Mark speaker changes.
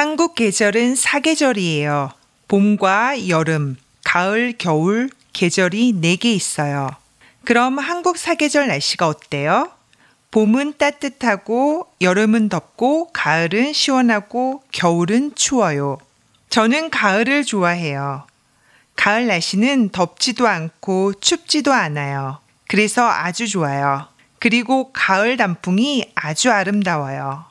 Speaker 1: 한국 계절은 사계절이에요. 봄과 여름, 가을, 겨울 계절이 4개 있어요. 그럼 한국 사계절 날씨가 어때요? 봄은 따뜻하고 여름은 덥고 가을은 시원하고 겨울은 추워요. 저는 가을을 좋아해요. 가을 날씨는 덥지도 않고 춥지도 않아요. 그래서 아주 좋아요. 그리고 가을 단풍이 아주 아름다워요.